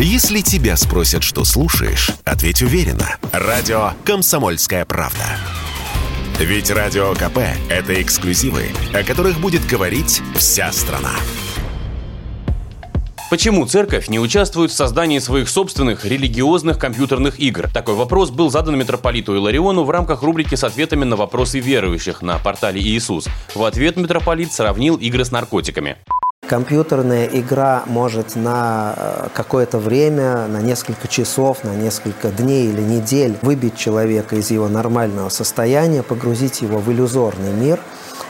Если тебя спросят, что слушаешь, ответь уверенно. Радио «Комсомольская правда». Ведь Радио КП – это эксклюзивы, о которых будет говорить вся страна. Почему церковь не участвует в создании своих собственных религиозных компьютерных игр? Такой вопрос был задан митрополиту Илариону в рамках рубрики с ответами на вопросы верующих на портале Иисус. В ответ митрополит сравнил игры с наркотиками. Компьютерная игра может на э, какое-то время, на несколько часов, на несколько дней или недель выбить человека из его нормального состояния, погрузить его в иллюзорный мир.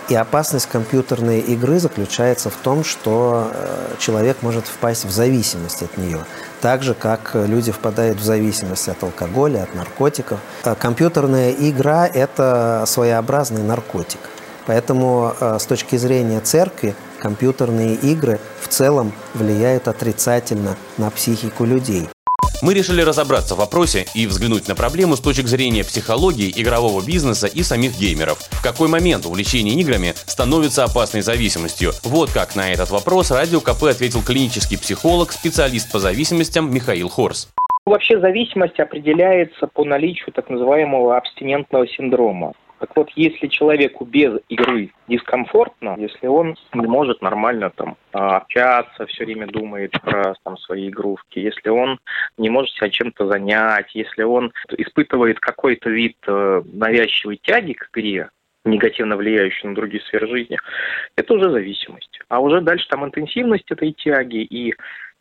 И опасность компьютерной игры заключается в том, что э, человек может впасть в зависимость от нее. Так же, как люди впадают в зависимость от алкоголя, от наркотиков. Э, компьютерная игра – это своеобразный наркотик. Поэтому с точки зрения церкви компьютерные игры в целом влияют отрицательно на психику людей. Мы решили разобраться в вопросе и взглянуть на проблему с точки зрения психологии, игрового бизнеса и самих геймеров. В какой момент увлечение играми становится опасной зависимостью? Вот как на этот вопрос Радио КП ответил клинический психолог, специалист по зависимостям Михаил Хорс. Вообще зависимость определяется по наличию так называемого абстинентного синдрома. Так вот, если человеку без игры дискомфортно, если он не может нормально там а, общаться, все время думает про там, свои игрушки, если он не может себя чем-то занять, если он испытывает какой-то вид э, навязчивой тяги к игре, негативно влияющий на другие сферы жизни, это уже зависимость. А уже дальше там интенсивность этой тяги и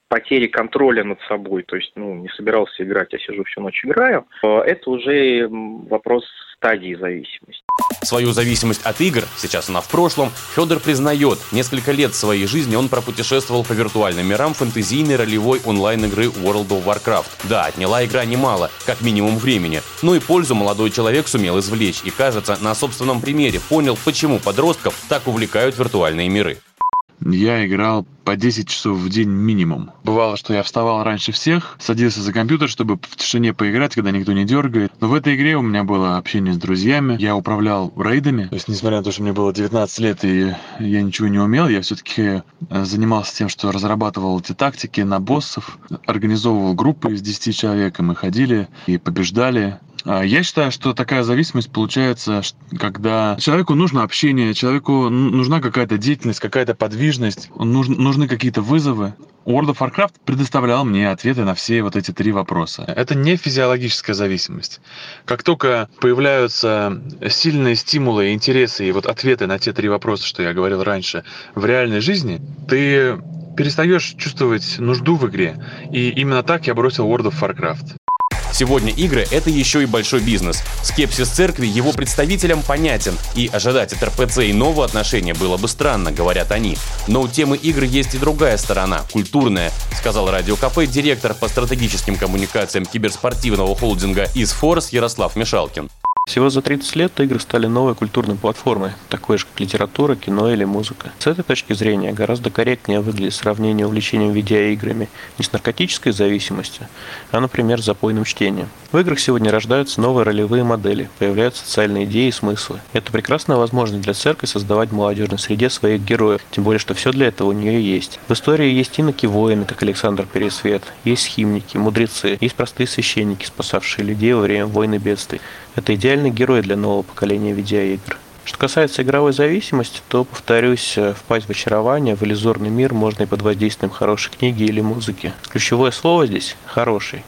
потери контроля над собой, то есть, ну, не собирался играть, а сижу всю ночь играю, э, это уже вопрос стадии зависимости. Свою зависимость от игр, сейчас она в прошлом, Федор признает. Несколько лет своей жизни он пропутешествовал по виртуальным мирам фэнтезийной ролевой онлайн-игры World of Warcraft. Да, отняла игра немало, как минимум времени, но и пользу молодой человек сумел извлечь и, кажется, на собственном примере понял, почему подростков так увлекают виртуальные миры я играл по 10 часов в день минимум. Бывало, что я вставал раньше всех, садился за компьютер, чтобы в тишине поиграть, когда никто не дергает. Но в этой игре у меня было общение с друзьями, я управлял рейдами. То есть, несмотря на то, что мне было 19 лет и я ничего не умел, я все-таки э, занимался тем, что разрабатывал эти тактики на боссов, организовывал группы из 10 человек, и мы ходили и побеждали. А, я считаю, что такая зависимость получается, когда человеку нужно общение, человеку нужна какая-то деятельность, какая-то подвижность, нужны, какие-то вызовы. World of Warcraft предоставлял мне ответы на все вот эти три вопроса. Это не физиологическая зависимость. Как только появляются сильные стимулы, интересы и вот ответы на те три вопроса, что я говорил раньше, в реальной жизни, ты перестаешь чувствовать нужду в игре. И именно так я бросил World of Warcraft. Сегодня игры — это еще и большой бизнес. Скепсис церкви его представителям понятен, и ожидать от РПЦ иного отношения было бы странно, говорят они. Но у темы игр есть и другая сторона — культурная, сказал Радио КП директор по стратегическим коммуникациям киберспортивного холдинга «Изфорс» Ярослав Мишалкин. Всего за 30 лет игры стали новой культурной платформой, такой же, как литература, кино или музыка. С этой точки зрения гораздо корректнее выглядит сравнение увлечением видеоиграми не с наркотической зависимостью, а, например, с запойным чтением. В играх сегодня рождаются новые ролевые модели, появляются социальные идеи и смыслы. Это прекрасная возможность для церкви создавать в молодежной среде своих героев, тем более, что все для этого у нее есть. В истории есть иноки-воины, как Александр Пересвет, есть химники, мудрецы, есть простые священники, спасавшие людей во время войны бедствий. Это идеальный герой для нового поколения видеоигр. Что касается игровой зависимости, то, повторюсь, э, впасть в очарование, в иллюзорный мир можно и под воздействием хорошей книги или музыки. Ключевое слово здесь – «хороший».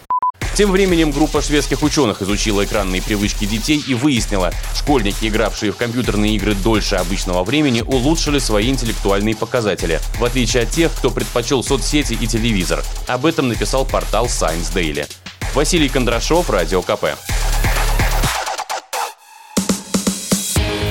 Тем временем группа шведских ученых изучила экранные привычки детей и выяснила, школьники, игравшие в компьютерные игры дольше обычного времени, улучшили свои интеллектуальные показатели, в отличие от тех, кто предпочел соцсети и телевизор. Об этом написал портал Science Daily. Василий Кондрашов, Радио КП.